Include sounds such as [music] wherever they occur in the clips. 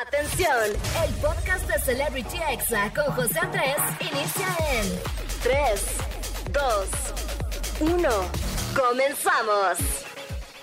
Atención, el podcast de Celebrity Exa con José Andrés inicia en 3, 2, 1. Comenzamos.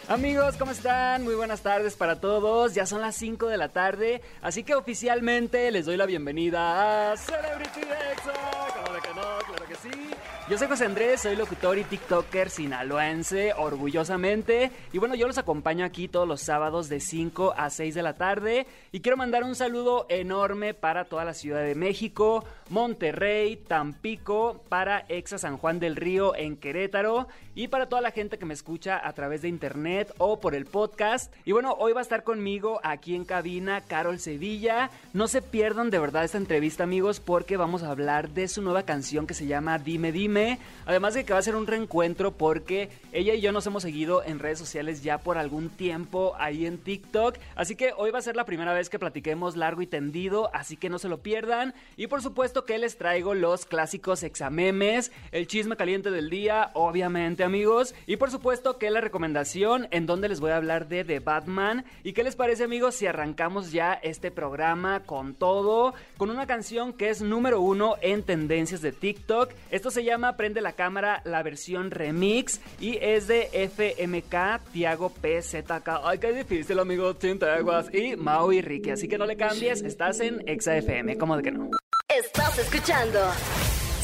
Amigos, ¿cómo están? Muy buenas tardes para todos. Ya son las 5 de la tarde, así que oficialmente les doy la bienvenida a Celebrity Exa. Claro que no, claro que sí. Yo soy José Andrés, soy locutor y TikToker sinaloense, orgullosamente. Y bueno, yo los acompaño aquí todos los sábados de 5 a 6 de la tarde. Y quiero mandar un saludo enorme para toda la Ciudad de México, Monterrey, Tampico, para Exa San Juan del Río en Querétaro y para toda la gente que me escucha a través de internet o por el podcast. Y bueno, hoy va a estar conmigo aquí en cabina Carol Sevilla. No se pierdan de verdad esta entrevista, amigos, porque vamos a hablar de su nueva canción que se llama Dime Dime. Además de que va a ser un reencuentro porque ella y yo nos hemos seguido en redes sociales ya por algún tiempo ahí en TikTok. Así que hoy va a ser la primera vez que platiquemos largo y tendido, así que no se lo pierdan. Y por supuesto que les traigo los clásicos examemes, el chisme caliente del día, obviamente amigos. Y por supuesto que la recomendación en donde les voy a hablar de The Batman. ¿Y qué les parece amigos si arrancamos ya este programa con todo? Con una canción que es número uno en tendencias de TikTok. Esto se llama Prende la Cámara, la versión remix. Y es de FMK, Tiago PZK. Ay, qué difícil, amigo. Tintaguas y Maui Ricky. Así que no le cambies, estás en Exa FM. ¿Cómo de que no? Estás escuchando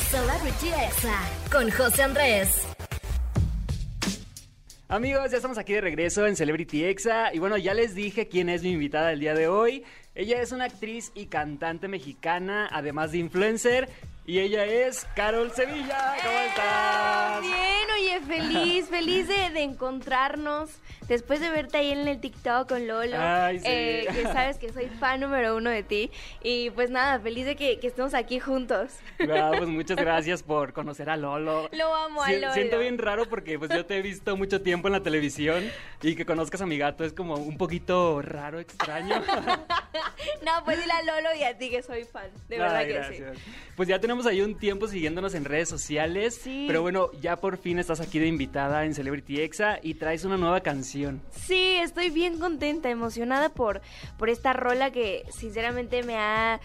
Celebrity Exa con José Andrés. Amigos, ya estamos aquí de regreso en Celebrity Exa y bueno, ya les dije quién es mi invitada del día de hoy. Ella es una actriz y cantante mexicana, además de influencer, y ella es Carol Sevilla. ¿Cómo ¡Eh! estás? Bien, oye, feliz, feliz de, de encontrarnos. Después de verte ahí en el TikTok con Lolo, Ay, sí. eh, que sabes que soy fan número uno de ti. Y pues nada, feliz de que, que estemos aquí juntos. Wow, pues [laughs] muchas gracias por conocer a Lolo. Lo amo a Si- Lolo. Siento bien raro porque pues yo te he visto mucho tiempo en la televisión y que conozcas a mi gato es como un poquito raro, extraño. [laughs] No, pues dile a Lolo y a ti que soy fan. De verdad Ay, que gracias. Pues ya tenemos ahí un tiempo siguiéndonos en redes sociales. Sí. Pero bueno, ya por fin estás aquí de invitada en Celebrity Exa y traes una nueva canción. Sí, estoy bien contenta, emocionada por, por esta rola que sinceramente me ha...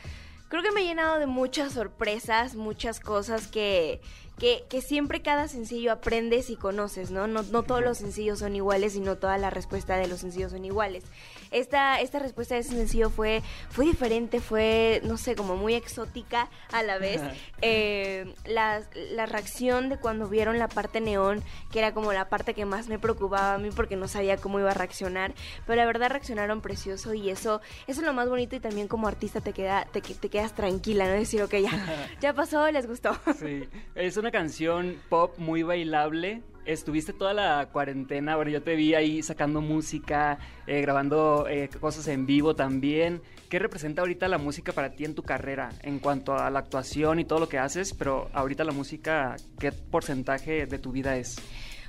Creo que me ha llenado de muchas sorpresas, muchas cosas que, que, que siempre cada sencillo aprendes y conoces, ¿no? ¿no? No todos los sencillos son iguales y no toda la respuesta de los sencillos son iguales. Esta, esta respuesta de ese sencillo fue, fue diferente, fue, no sé, como muy exótica a la vez. Eh, la, la reacción de cuando vieron la parte neón, que era como la parte que más me preocupaba a mí porque no sabía cómo iba a reaccionar, pero la verdad reaccionaron precioso y eso, eso es lo más bonito y también como artista te, queda, te, te quedas tranquila, ¿no? Decir, ok, ya, ya pasó, les gustó. Sí, es una canción pop muy bailable. Estuviste toda la cuarentena, bueno, yo te vi ahí sacando música, eh, grabando eh, cosas en vivo también. ¿Qué representa ahorita la música para ti en tu carrera en cuanto a la actuación y todo lo que haces? Pero ahorita la música, ¿qué porcentaje de tu vida es?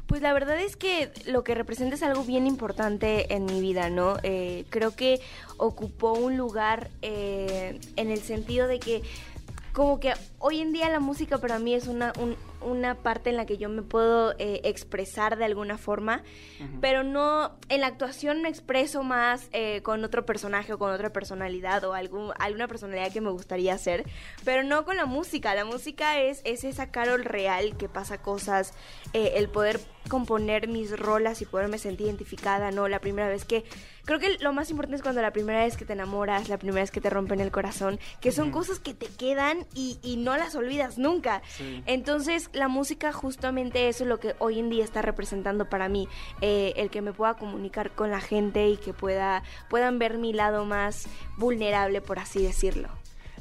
Pues la verdad es que lo que representa es algo bien importante en mi vida, ¿no? Eh, creo que ocupó un lugar en el sentido de que como que hoy en día la música para mí es una, un- una parte en la que yo me puedo eh, expresar de alguna forma, pero no, en la actuación me expreso más eh, con otro personaje o con otra personalidad o algún, alguna personalidad que me gustaría ser, pero no con la música. La música es, es esa Carol real que pasa cosas, eh, el poder componer mis rolas y poderme sentir identificada, ¿no? La primera vez que... Creo que lo más importante es cuando la primera vez que te enamoras, la primera vez que te rompen el corazón, que son cosas que te quedan y, y no las olvidas nunca. Sí. Entonces, la música justamente eso es lo que hoy en día está representando para mí, eh, el que me pueda comunicar con la gente y que pueda puedan ver mi lado más vulnerable, por así decirlo.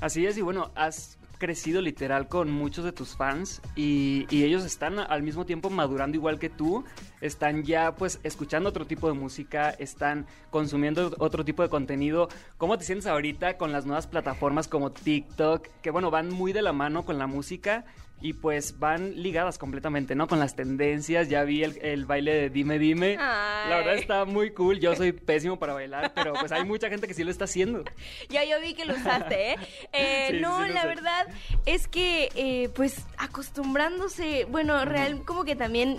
Así es, y bueno, has crecido literal con muchos de tus fans y, y ellos están al mismo tiempo madurando igual que tú, están ya pues escuchando otro tipo de música, están consumiendo otro tipo de contenido. ¿Cómo te sientes ahorita con las nuevas plataformas como TikTok, que bueno, van muy de la mano con la música? Y pues van ligadas completamente, ¿no? Con las tendencias. Ya vi el, el baile de Dime Dime. La verdad está muy cool. Yo soy pésimo para bailar, pero pues hay mucha gente que sí lo está haciendo. [laughs] Ya yo vi que lo usaste, ¿eh? [laughs] Eh, Sí, no, sí la sé. verdad es que, eh, pues, acostumbrándose, bueno, real, como que también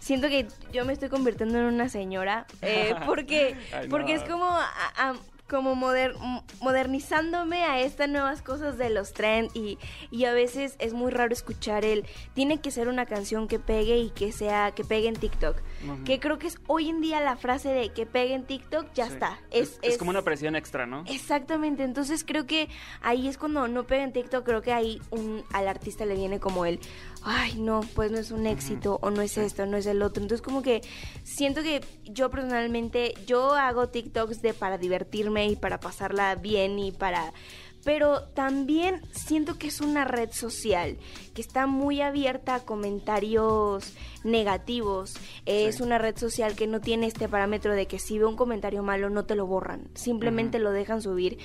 siento que yo me estoy convirtiendo en una señora, eh, [laughs] porque, Ay, no. porque es como, a- a- como moder- modernizándome a estas nuevas cosas de los trends y, y a veces es muy raro escuchar el tiene que ser una canción que pegue y que sea que pegue en TikTok que creo que es hoy en día la frase de que pegue en TikTok ya Sí. está Es, es como una presión extra, ¿no? Exactamente, entonces creo que ahí es cuando no pega en TikTok, creo que ahí un, al artista le viene como el, ay no, pues no es un éxito o no es esto, no es el otro. Entonces como que siento que yo personalmente, yo hago TikToks de para divertirme y para pasarla bien y para... Pero también siento que es una red social que está muy abierta a comentarios negativos. Es Sí. una red social que no tiene este parámetro de que si ve un comentario malo no te lo borran, simplemente lo dejan subir.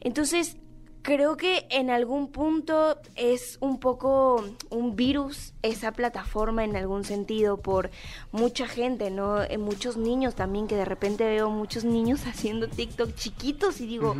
Entonces, creo que en algún punto es un poco un virus esa plataforma en algún sentido por mucha gente, ¿no? Eh, muchos niños también, que de repente veo muchos niños [laughs] haciendo TikTok chiquitos y digo.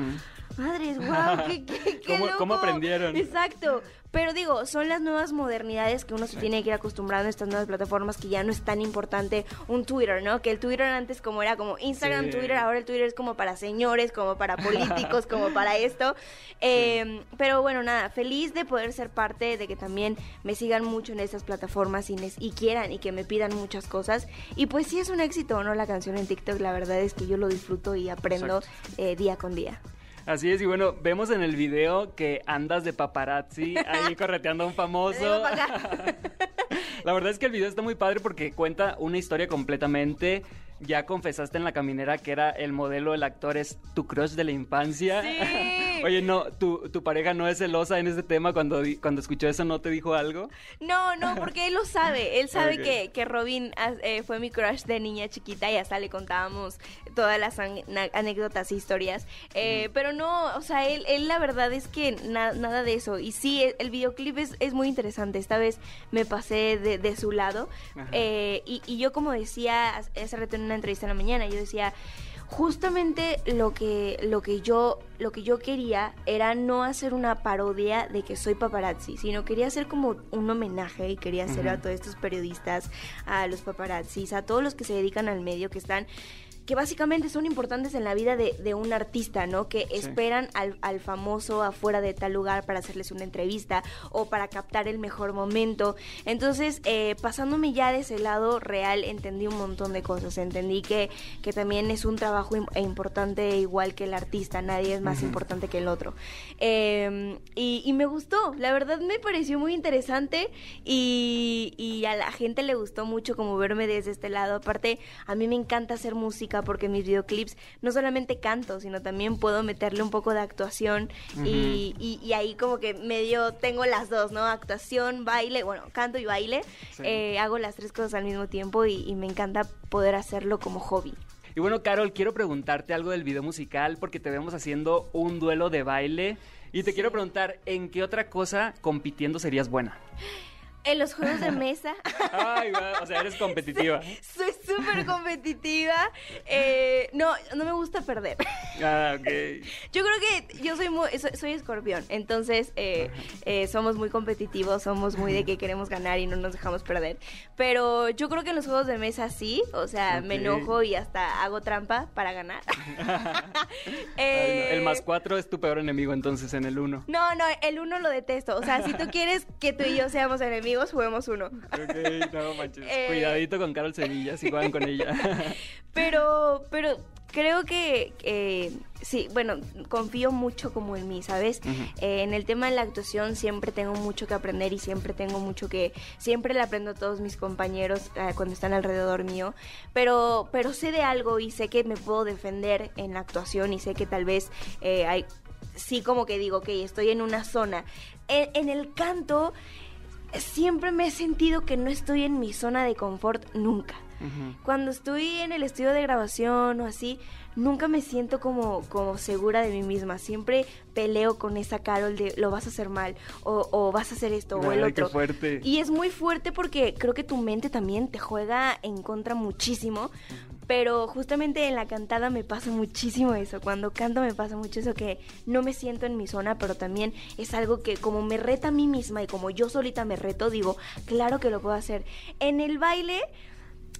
Madres, wow, qué, qué, qué [laughs] ¿Cómo- cómo loco". aprendieron? Exacto. Pero digo, son las nuevas modernidades que uno se tiene que ir acostumbrando a estas nuevas plataformas que ya no es tan importante un Twitter, ¿no? Que el Twitter antes como era como Instagram, Sí. Twitter, ahora el Twitter es como para señores, como para políticos, como para [laughs] esto. Eh, Pero bueno, nada, feliz de poder ser parte, de que también me sigan mucho en estas plataformas y, y quieran y que me pidan muchas cosas. Y pues sí es un éxito, ¿no? La canción en TikTok, la verdad es que yo lo disfruto y aprendo eh, día con día. Así es, y bueno, vemos en el video que andas de paparazzi ahí [laughs] correteando a un famoso. [laughs] La verdad es que el video está muy padre porque cuenta una historia completamente. Ya confesaste en la caminera que era el modelo, el actor es tu crush de la infancia. Sí. [laughs] Oye, no, tu, tu pareja no es celosa en ese tema cuando, cuando escuchó eso, ¿no te dijo algo? No, no, porque él lo sabe. Él sabe que, que Robin eh, fue mi crush de niña chiquita y hasta le contábamos todas las an- anécdotas e historias. Eh, Pero no, o sea, él, él la verdad es que na- nada de eso. Y sí, el, el videoclip es, es muy interesante. Esta vez me pasé de, de su lado. Eh, y, y yo como decía hace hace rato en una entrevista en la mañana, yo decía justamente lo que lo que yo lo que yo quería era no hacer una parodia de que soy paparazzi sino quería hacer como un homenaje y quería hacer a todos estos periodistas a los paparazzis a todos los que se dedican al medio que están que básicamente son importantes en la vida de, de un artista, ¿no? Que Sí. esperan al, al famoso afuera de tal lugar para hacerles una entrevista o para captar el mejor momento. Entonces, eh, pasándome ya de ese lado real, entendí un montón de cosas. Entendí que, que también es un trabajo im- importante igual que el artista, nadie es más importante que el otro. Eh, y, y me gustó, la verdad me pareció muy interesante y, y a la gente le gustó mucho como verme desde este lado. Aparte, a mí me encanta hacer música porque mis videoclips no solamente canto, sino también puedo meterle un poco de actuación y, y- y ahí como que medio tengo las dos, ¿no? Actuación, baile, bueno, canto y baile. Sí. Eh, hago las tres cosas al mismo tiempo y, y me encanta poder hacerlo como hobby. Y bueno, Carol, quiero preguntarte algo del video musical porque te vemos haciendo un duelo de baile. Y te quiero preguntar, ¿en qué otra cosa compitiendo serías buena? [laughs] En los juegos de mesa. [laughs] Ay, o sea, eres competitiva. Soy súper competitiva. Eh, no, no me gusta perder. Ah, ok. Yo creo que yo soy muy, soy, escorpión, entonces eh, eh, somos muy competitivos, somos muy de que queremos ganar y no nos dejamos perder. Pero yo creo que en los juegos de mesa sí, o sea, me enojo y hasta hago trampa para ganar. [laughs] [laughs] Ay, no, El más cuatro es tu peor enemigo entonces en el uno. No, no, el uno lo detesto. O sea, si tú quieres que tú y yo seamos enemigos, juguemos uno. Ok, no manches. [laughs] Eh. Cuidadito con Carol Sevilla si juegan con ella. [laughs] Pero, pero creo que, que sí, bueno, confío mucho como en mí, ¿sabes? Ujú. Eh, en el tema de la actuación siempre tengo mucho que aprender y siempre tengo mucho que, siempre le aprendo a todos mis compañeros eh, cuando están alrededor mío, pero, pero sé de algo y sé que me puedo defender en la actuación y sé que tal vez eh, hay, sí como que digo, que estoy en una zona. En, en el canto siempre me he sentido que no estoy en mi zona de confort nunca. Cuando estoy en el estudio de grabación o así, nunca me siento como, como segura de mí misma. Siempre peleo con esa Carol de lo vas a hacer mal o, o vas a hacer esto o el qué otro. fuerte. Y es muy fuerte porque creo que tu mente también te juega en contra muchísimo. Pero justamente en la cantada me pasa muchísimo eso. Cuando canto me pasa mucho eso que no me siento en mi zona, pero también es algo que como me reta a mí misma y como yo solita me reto, digo, claro que lo puedo hacer. En el baile,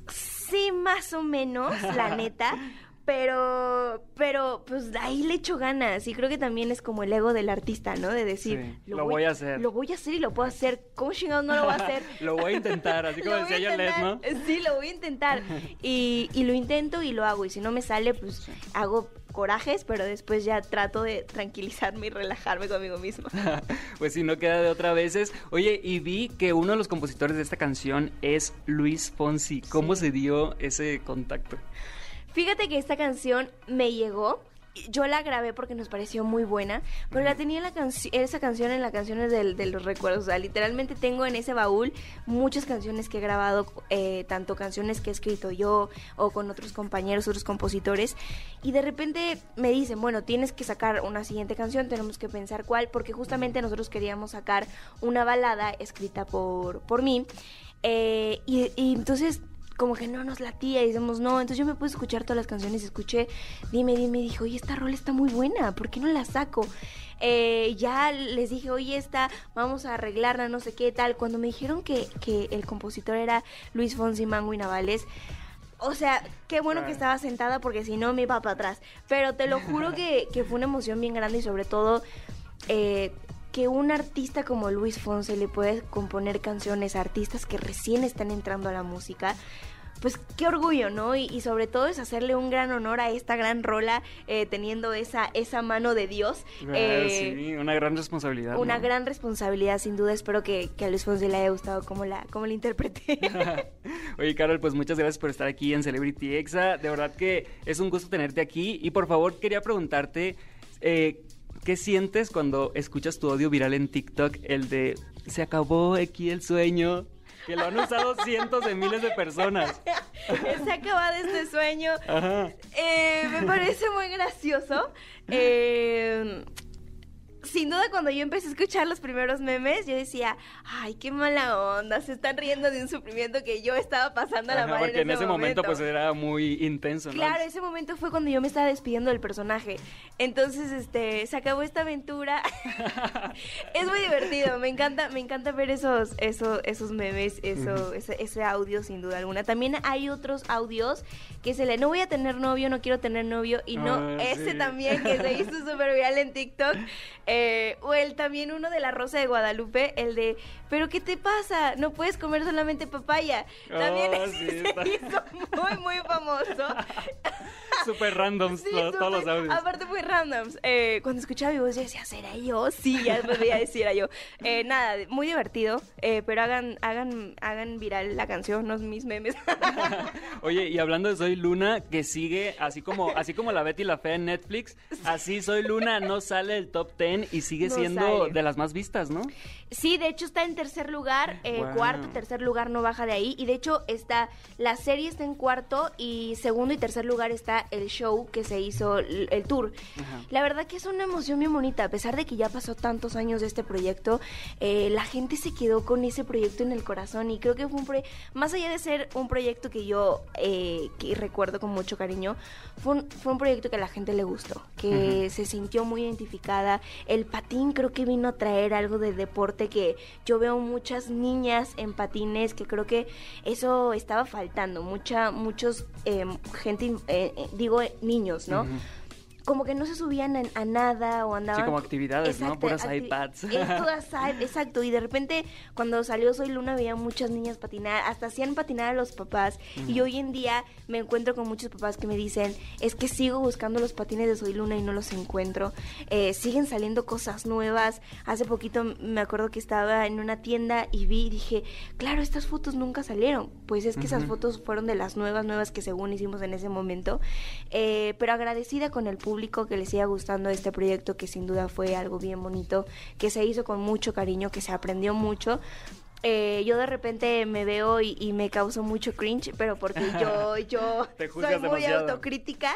sí, más o menos, la [laughs] neta. Pero, pero, pues ahí le echo ganas. Y creo que también es como el ego del artista, ¿no? De decir, Sí, lo voy a hacer. Lo voy a hacer y lo puedo hacer. ¿Cómo chingados no lo voy a hacer? [laughs] Lo voy a intentar, así [laughs] como decía yo Les, ¿no? Sí, lo voy a intentar. [laughs] Y, y lo intento y lo hago. Y si no me sale, pues hago corajes, pero después ya trato de tranquilizarme y relajarme conmigo misma. pues si no queda de otra veces. Oye, y vi que uno de los compositores de esta canción es Luis Fonsi. ¿Cómo Sí. se dio ese contacto? Fíjate que esta canción me llegó. Yo la grabé porque nos pareció muy buena, pero la tenía la esa canción en las canciones de los recuerdos. O sea, literalmente tengo en ese baúl muchas canciones que he grabado, eh, tanto canciones que he escrito yo o con otros compañeros, otros compositores. Y de repente me dicen, bueno, tienes que sacar una siguiente canción, tenemos que pensar cuál, porque justamente nosotros queríamos sacar una balada escrita por, por mí. Eh, y entonces como que no nos latía y decimos no, entonces yo me puse a escuchar todas las canciones, escuché, dime, dime, dije, oye, esta rola está muy buena, ¿por qué no la saco? Eh, ya les dije, oye, esta, vamos a arreglarla, no sé qué tal. Cuando me dijeron que, que el compositor era Luis Fonsi Mango y Navales, o sea, qué bueno que estaba sentada porque si no me iba para atrás. Pero te lo juro que, que fue una emoción bien grande y sobre todo eh, que un artista como Luis Fonse le puede componer canciones a artistas que recién están entrando a la música. Pues qué orgullo, ¿no? Y, y sobre todo es hacerle un gran honor a esta gran rola eh, teniendo esa, esa mano de Dios. Ah, Eh, sí, una gran responsabilidad. una ¿no? gran responsabilidad, sin duda. Espero que, que a Luis Fonsi le haya gustado como la, como la interpreté. [laughs] Oye, Carol, pues muchas gracias por estar aquí en Celebrity Exa. De verdad que es un gusto tenerte aquí. Y por favor, quería preguntarte, eh, ¿qué sientes cuando escuchas tu audio viral en TikTok? El de, se acabó aquí el sueño. Que lo han usado [laughs] cientos de miles de personas. Se acaba de este sueño. Ajá. Eh, me parece muy gracioso. Eh, sin duda, cuando yo empecé a escuchar los primeros memes, yo decía, ay, qué mala onda, se están riendo de un sufrimiento que yo estaba pasando a la Ajá, madre porque en ese momento, pues era muy intenso, ¿no? Claro, ese momento fue cuando yo me estaba despidiendo del personaje. Entonces, este, se acabó esta aventura. [laughs] es muy divertido, me encanta, me encanta ver esos, esos, esos memes, eso, ese, ese audio sin duda alguna. También hay otros audios que se le, no voy a tener novio, no quiero tener novio, y no, Ah, ese sí. también que se hizo [laughs] súper viral en TikTok. Eh, o el también uno de la Rosa de Guadalupe, el de, pero ¿qué te pasa? No puedes comer solamente papaya. También [laughs] Oh, ese sí, se está. hizo muy, muy famoso. [laughs] Súper randoms Sí, todos los audios. Aparte muy randoms. Eh, cuando escuchaba mi voz yo decía, ¿será yo? Sí, ya veía decir era yo. Eh, [laughs] nada, muy divertido, eh, pero hagan, hagan, hagan viral la canción, no mis memes. Oye, y hablando de Soy Luna, que sigue así como, así como la Betty la Fea en Netflix, así Soy Luna no sale del top 10 y sigue No siendo sale. de las más vistas, ¿no? Sí, de hecho está en tercer lugar, eh, Guau. cuarto, tercer lugar no baja de ahí. Y de hecho está, la serie está en cuarto y segundo y tercer lugar está el show que se hizo, el, el tour. Ajá. La verdad que es una emoción bien bonita, a pesar de que ya pasó tantos años de este proyecto, eh, la gente se quedó con ese proyecto en el corazón y creo que fue un proyecto, más allá de ser un proyecto que yo eh, que recuerdo con mucho cariño, fue un, fue un proyecto que a la gente le gustó, que se sintió muy identificada. El patín creo que vino a traer algo de deporte que yo veo muchas niñas en patines que creo que eso estaba faltando, mucha, muchos eh, gente, eh, eh, digo niños, ¿no? Como que no se subían a, a nada o andaban... como actividades, ¿no? Puras acti- iPads. [laughs] Todas exacto. Y de repente, cuando salió Soy Luna, veía muchas niñas patinar, hasta hacían patinar a los papás. Y hoy en día me encuentro con muchos papás que me dicen, es que sigo buscando los patines de Soy Luna y no los encuentro. Eh, siguen saliendo cosas nuevas. Hace poquito me acuerdo que estaba en una tienda y vi y dije, claro, estas fotos nunca salieron. Pues es que esas Ujú. fotos fueron de las nuevas, nuevas que según hicimos en ese momento. Eh, pero agradecida con el público que le siga gustando este proyecto, que sin duda fue algo bien bonito, que se hizo con mucho cariño, que se aprendió mucho. Eh, yo de repente me veo y, y me causo mucho cringe, pero porque yo, [laughs] yo soy muy demasiado. autocrítica,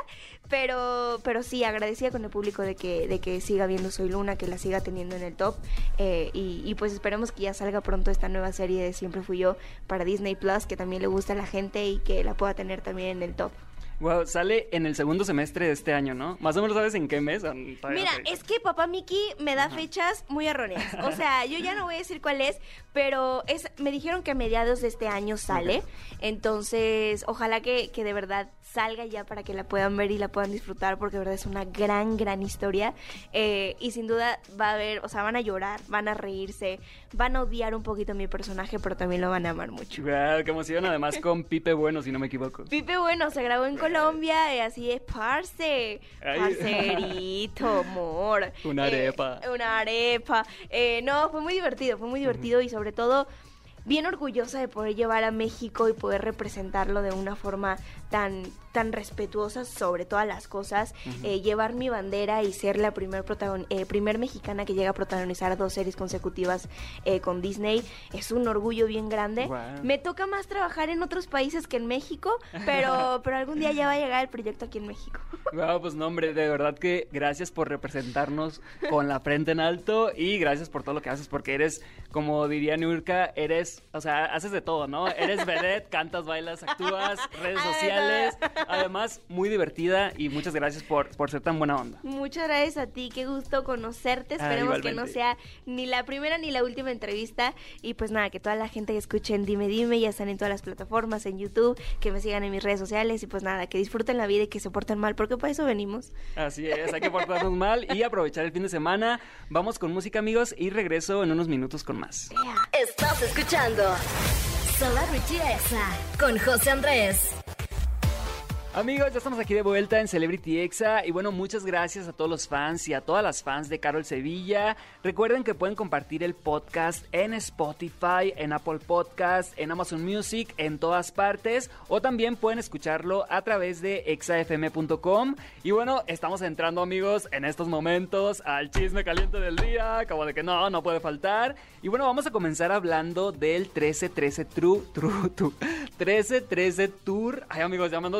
pero, pero sí, agradecida con el público de que, de que siga viendo Soy Luna, que la siga teniendo en el top. eh, y, y pues esperemos que ya salga pronto esta nueva serie de Siempre Fui Yo para Disney Plus, que también le gusta a la gente y que la pueda tener también en el top. Wow, sale en el segundo semestre de este año, ¿no? Más o menos sabes en qué mes. Mira, es que papá Miki me da fechas muy erróneas. O sea, [laughs] yo ya no voy a decir cuál es, pero es, me dijeron que a mediados de este año sale. Entonces, ojalá que, que de verdad salga ya para que la puedan ver y la puedan disfrutar porque de verdad es una gran, gran historia. Eh, y sin duda va a haber, o sea, van a llorar, van a reírse, van a odiar un poquito a mi personaje, pero también lo van a amar mucho. Wow, qué emoción, además con Pipe Bueno, si no me equivoco. Pipe Bueno se grabó en Colombia y así es, parce, parcerito, amor. Una eh, arepa. una arepa. Eh, no, fue muy divertido, fue muy divertido y sobre todo bien orgullosa de poder llevar a México y poder representarlo de una forma tan tan respetuosa sobre todas las cosas, eh, llevar mi bandera y ser la primer, eh, primer mexicana que llega a protagonizar dos series consecutivas eh, con Disney es un orgullo bien grande. Me toca más trabajar en otros países que en México, pero, [laughs] pero algún día ya va a llegar el proyecto aquí en México. Wow, pues no, hombre, de verdad que gracias por representarnos con la frente en alto y gracias por todo lo que haces, porque eres, como diría Nurka, eres, o sea, haces de todo, ¿no? Eres [laughs] vedette, cantas, bailas, actúas, redes sociales. Además, muy divertida y muchas gracias por, por ser tan buena onda. Muchas gracias a ti, qué gusto conocerte. Ah, Esperemos que no sea ni la primera ni la última entrevista. Y pues nada, que toda la gente que escuchen Dime Dime ya están en todas las plataformas, en YouTube, que me sigan en mis redes sociales y pues nada, que disfruten la vida y que se porten mal, porque para eso venimos. Así es, hay que [laughs] portarnos mal y aprovechar el fin de semana. Vamos con música, amigos, y regreso en unos minutos con más. Estás escuchando Celebrity Exa con José Andrés. Amigos, ya estamos aquí de vuelta en Celebrity Exa y bueno, muchas gracias a todos los fans y a todas las fans de Carol Sevilla. Recuerden que pueden compartir el podcast en Spotify, en Apple Podcast, en Amazon Music, en todas partes o también pueden escucharlo a través de exafm.com. Y bueno, estamos entrando amigos en estos momentos al chisme caliente del día, como de que no, no puede faltar. Y bueno, vamos a comenzar hablando del 1313 True, True, True, 1313 Tour. Ay amigos, ya me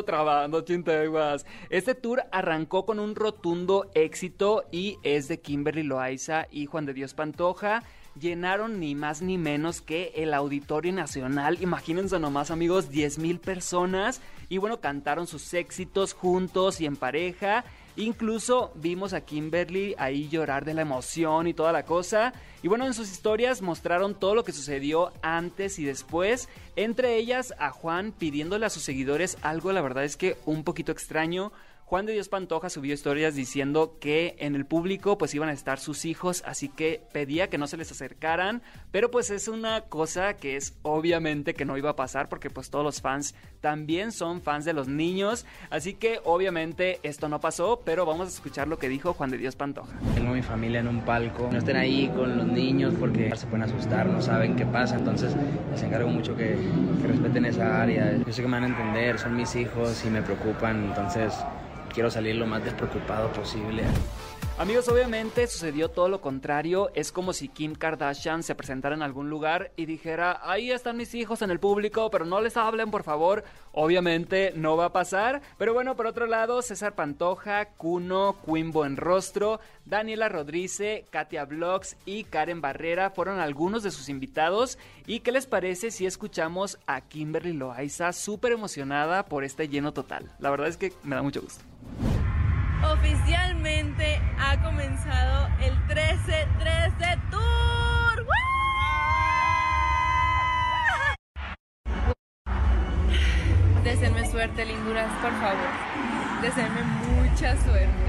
este tour arrancó con un rotundo éxito y es de Kimberly Loaiza y Juan de Dios Pantoja. Llenaron ni más ni menos que el Auditorio Nacional. Imagínense nomás, amigos, 10 mil personas. Y bueno, cantaron sus éxitos juntos y en pareja. Incluso vimos a Kimberly ahí llorar de la emoción y toda la cosa. Y bueno, en sus historias mostraron todo lo que sucedió antes y después. Entre ellas a Juan pidiéndole a sus seguidores algo, la verdad es que un poquito extraño Juan de Dios Pantoja subió historias diciendo que en el público pues iban a estar sus hijos, así que pedía que no se les acercaran, pero pues es una cosa que es obviamente que no iba a pasar porque pues todos los fans también son fans de los niños, así que obviamente esto no pasó, pero vamos a escuchar lo que dijo Juan de Dios Pantoja. Tengo mi familia en un palco, no estén ahí con los niños porque se pueden asustar, no saben qué pasa, entonces les encargo mucho que, que respeten esa área. Yo sé que me van a entender, son mis hijos y me preocupan, entonces quiero salir lo más despreocupado posible. Amigos, obviamente sucedió todo lo contrario. Es como si Kim Kardashian se presentara en algún lugar y dijera, ahí están mis hijos en el público, pero no les hablen, por favor. Obviamente no va a pasar. Pero bueno, por otro lado, César Pantoja, Cuno, Quimbo en Rostro, Daniela Rodríguez, Katia Vlogs y Karen Barrera fueron algunos de sus invitados. ¿Y qué les parece si escuchamos a Kimberly Loaiza súper emocionada por este lleno total? La verdad es que me da mucho gusto oficialmente ha comenzado el 13-13 Tour. Deseenme suerte, linduras, por favor. Deseenme mucha suerte.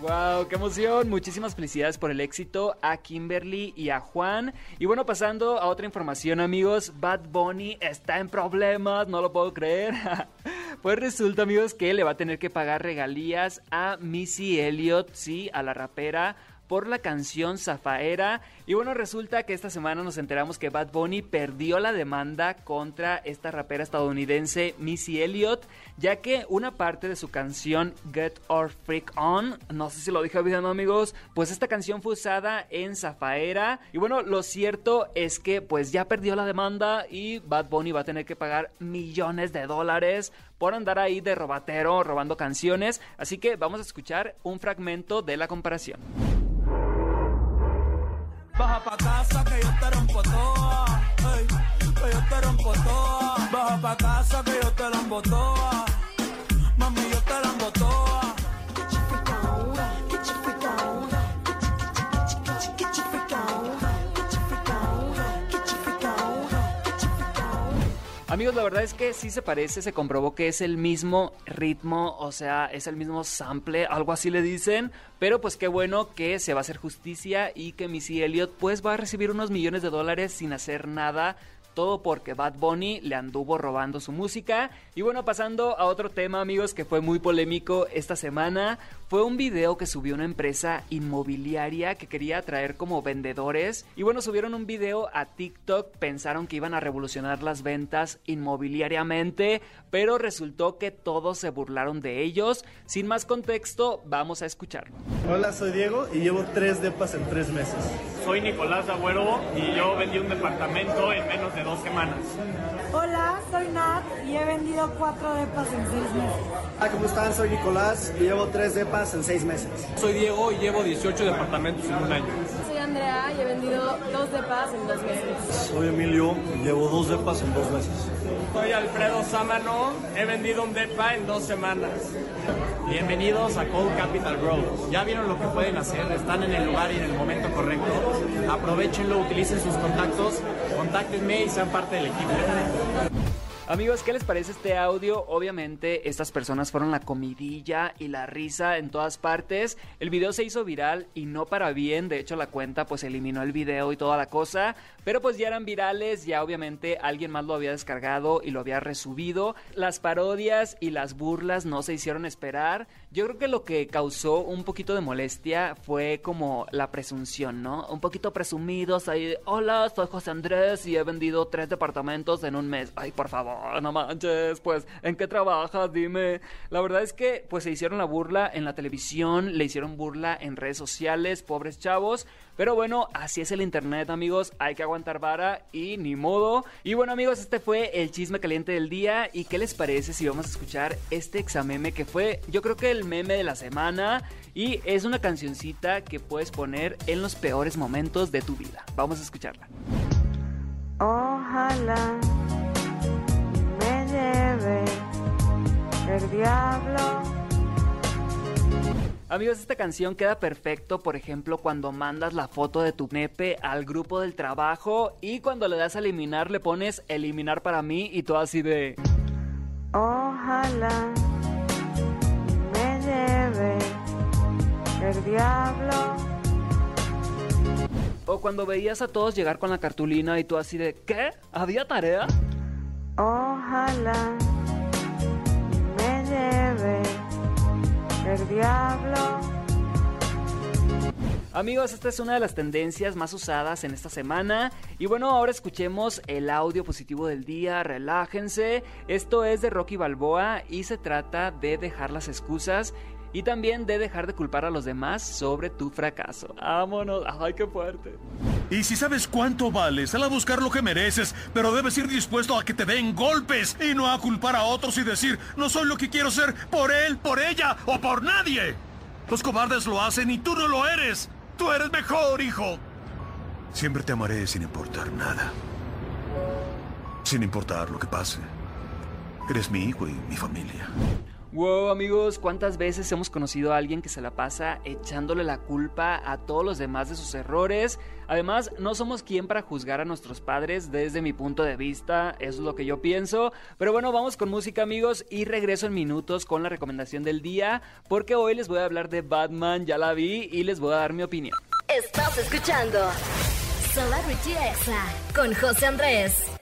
Wow, qué emoción. Muchísimas felicidades por el éxito a Kimberly y a Juan. Y bueno, pasando a otra información, amigos, Bad Bunny está en problemas, no lo puedo creer. [laughs] pues resulta, amigos, que le va a tener que pagar regalías a Missy Elliott, sí, a la rapera por la canción Zafaera. Y bueno, resulta que esta semana nos enteramos que Bad Bunny perdió la demanda contra esta rapera estadounidense Missy Elliott, ya que una parte de su canción Get Our Freak On, no sé si lo dije bien amigos, pues esta canción fue usada en Zafaera. Y bueno, lo cierto es que pues ya perdió la demanda y Bad Bunny va a tener que pagar millones de dólares por andar ahí de robatero robando canciones. Así que vamos a escuchar un fragmento de la comparación. Baja pa' casa que yo te rompo toa. Que yo te rompo toa. Baja pa' casa que yo te rompo toa. Amigos, la verdad es que sí se parece, se comprobó que es el mismo ritmo, o sea, es el mismo sample, algo así le dicen, pero pues qué bueno que se va a hacer justicia y que Missy Elliott pues va a recibir unos millones de dólares sin hacer nada todo porque Bad Bunny le anduvo robando su música. Y bueno, pasando a otro tema, amigos, que fue muy polémico esta semana, fue un video que subió una empresa inmobiliaria que quería atraer como vendedores. Y bueno, subieron un video a TikTok, pensaron que iban a revolucionar las ventas inmobiliariamente, pero resultó que todos se burlaron de ellos. Sin más contexto, vamos a escucharlo. Hola, soy Diego y llevo tres depas en tres meses. Soy Nicolás Agüero y yo vendí un departamento en menos de dos semanas. Hola, soy Nat y he vendido cuatro depas en seis meses. Hola, ¿cómo están? Soy Nicolás y llevo tres depas en seis meses. Soy Diego y llevo 18 departamentos en un año. Soy Andrea y he vendido dos depas en dos meses. Soy Emilio y llevo dos depas en dos meses. Soy Alfredo Sámano, he vendido un depa en dos semanas. Bienvenidos a Cold Capital Growth. Ya vieron lo que pueden hacer, están en el lugar y en el momento correcto. Aprovechenlo, utilicen sus contactos, contáctenme y sean parte del equipo. Amigos, ¿qué les parece este audio? Obviamente estas personas fueron la comidilla y la risa en todas partes. El video se hizo viral y no para bien, de hecho la cuenta pues eliminó el video y toda la cosa, pero pues ya eran virales, ya obviamente alguien más lo había descargado y lo había resubido. Las parodias y las burlas no se hicieron esperar. Yo creo que lo que causó un poquito de molestia fue como la presunción, ¿no? Un poquito presumidos ahí, hola, soy José Andrés y he vendido tres departamentos en un mes. Ay, por favor no manches, pues, ¿en qué trabajas? Dime. La verdad es que, pues, se hicieron la burla en la televisión, le hicieron burla en redes sociales, pobres chavos. Pero bueno, así es el internet, amigos. Hay que aguantar vara y ni modo. Y bueno, amigos, este fue el chisme caliente del día. ¿Y qué les parece si vamos a escuchar este exameme que fue, yo creo que el meme de la semana? Y es una cancioncita que puedes poner en los peores momentos de tu vida. Vamos a escucharla. Ojalá me lleve el diablo. Amigos, esta canción queda perfecto, por ejemplo, cuando mandas la foto de tu nepe al grupo del trabajo y cuando le das a eliminar le pones eliminar para mí y todo así de... Ojalá me lleve el diablo. O cuando veías a todos llegar con la cartulina y tú así de... ¿Qué? ¿Había tarea? Ojalá diablo. Amigos, esta es una de las tendencias más usadas en esta semana. Y bueno, ahora escuchemos el audio positivo del día. Relájense. Esto es de Rocky Balboa y se trata de dejar las excusas y también de dejar de culpar a los demás sobre tu fracaso. Vámonos. Ay, qué fuerte. Y si sabes cuánto vales, sal a buscar lo que mereces, pero debes ir dispuesto a que te den golpes y no a culpar a otros y decir, no soy lo que quiero ser por él, por ella o por nadie. Los cobardes lo hacen y tú no lo eres. Tú eres mejor, hijo. Siempre te amaré sin importar nada. Sin importar lo que pase. Eres mi hijo y mi familia. Wow, amigos, ¿cuántas veces hemos conocido a alguien que se la pasa echándole la culpa a todos los demás de sus errores? Además, no somos quien para juzgar a nuestros padres desde mi punto de vista, eso es lo que yo pienso. Pero bueno, vamos con música, amigos, y regreso en minutos con la recomendación del día, porque hoy les voy a hablar de Batman, ya la vi, y les voy a dar mi opinión. Estás escuchando Celebrity Exa con José Andrés.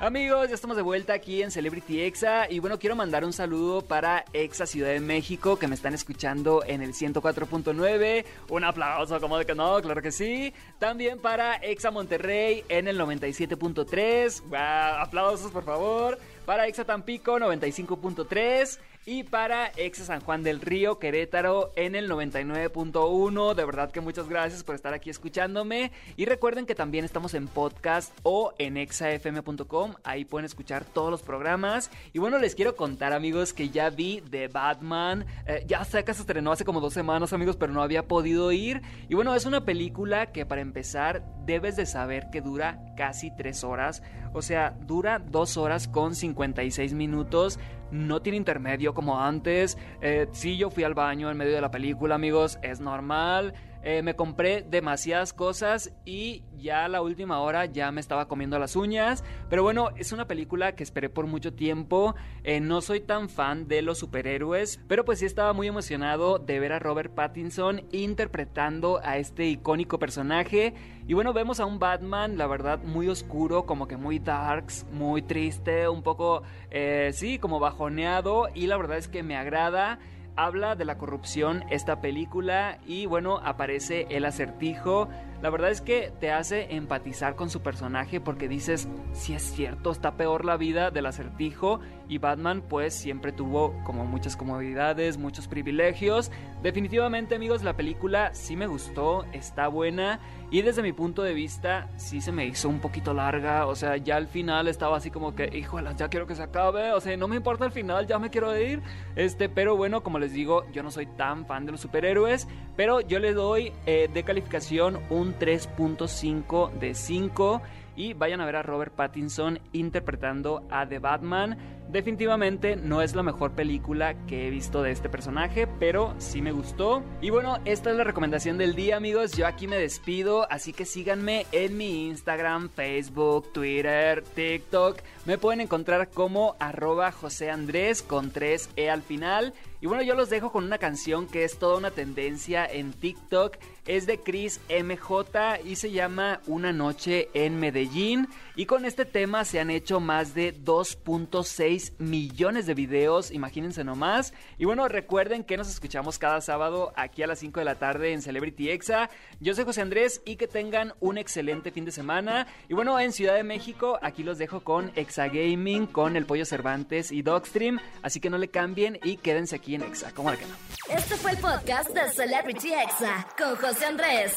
Amigos, ya estamos de vuelta aquí en Celebrity Exa y bueno, quiero mandar un saludo para Exa Ciudad de México que me están escuchando en el 104.9. Un aplauso, como de que no, claro que sí. También para Exa Monterrey en el 97.3. Wow, aplausos, por favor. Para Exa Tampico 95.3 y para Exa San Juan del Río Querétaro en el 99.1. De verdad que muchas gracias por estar aquí escuchándome. Y recuerden que también estamos en podcast o en exafm.com. Ahí pueden escuchar todos los programas. Y bueno, les quiero contar, amigos, que ya vi The Batman. Eh, ya sé que se estrenó hace como dos semanas, amigos, pero no había podido ir. Y bueno, es una película que para empezar debes de saber que dura casi tres horas. O sea, dura dos horas con 56 minutos. No tiene intermedio como antes. Eh, sí, yo fui al baño en medio de la película, amigos, es normal. Eh, me compré demasiadas cosas y ya a la última hora ya me estaba comiendo las uñas. Pero bueno, es una película que esperé por mucho tiempo. Eh, no soy tan fan de los superhéroes, pero pues sí estaba muy emocionado de ver a Robert Pattinson interpretando a este icónico personaje. Y bueno, vemos a un Batman, la verdad, muy oscuro, como que muy darks, muy triste, un poco, eh, sí, como bajoneado. Y la verdad es que me agrada habla de la corrupción esta película y bueno, aparece el acertijo. La verdad es que te hace empatizar con su personaje porque dices, si es cierto, está peor la vida del acertijo y Batman pues siempre tuvo como muchas comodidades, muchos privilegios. Definitivamente amigos, la película sí me gustó, está buena. Y desde mi punto de vista sí se me hizo un poquito larga, o sea, ya al final estaba así como que, híjole, ya quiero que se acabe, o sea, no me importa el final, ya me quiero ir. Este, pero bueno, como les digo, yo no soy tan fan de los superhéroes, pero yo le doy eh, de calificación un 3.5 de 5 y vayan a ver a Robert Pattinson interpretando a The Batman. Definitivamente no es la mejor película que he visto de este personaje, pero sí me gustó. Y bueno, esta es la recomendación del día, amigos. Yo aquí me despido, así que síganme en mi Instagram, Facebook, Twitter, TikTok. Me pueden encontrar como arroba José Andrés con 3E al final. Y bueno, yo los dejo con una canción que es toda una tendencia en TikTok. Es de Chris MJ y se llama Una noche en Medellín. Y con este tema se han hecho más de 2.6 millones de videos, imagínense nomás. Y bueno, recuerden que nos escuchamos cada sábado aquí a las 5 de la tarde en Celebrity Exa. Yo soy José Andrés y que tengan un excelente fin de semana. Y bueno, en Ciudad de México, aquí los dejo con Exa Gaming, con el Pollo Cervantes y Dogstream. Así que no le cambien y quédense aquí en Exa. ¿Cómo que no? Este fue el podcast de Celebrity Exa con José Andrés.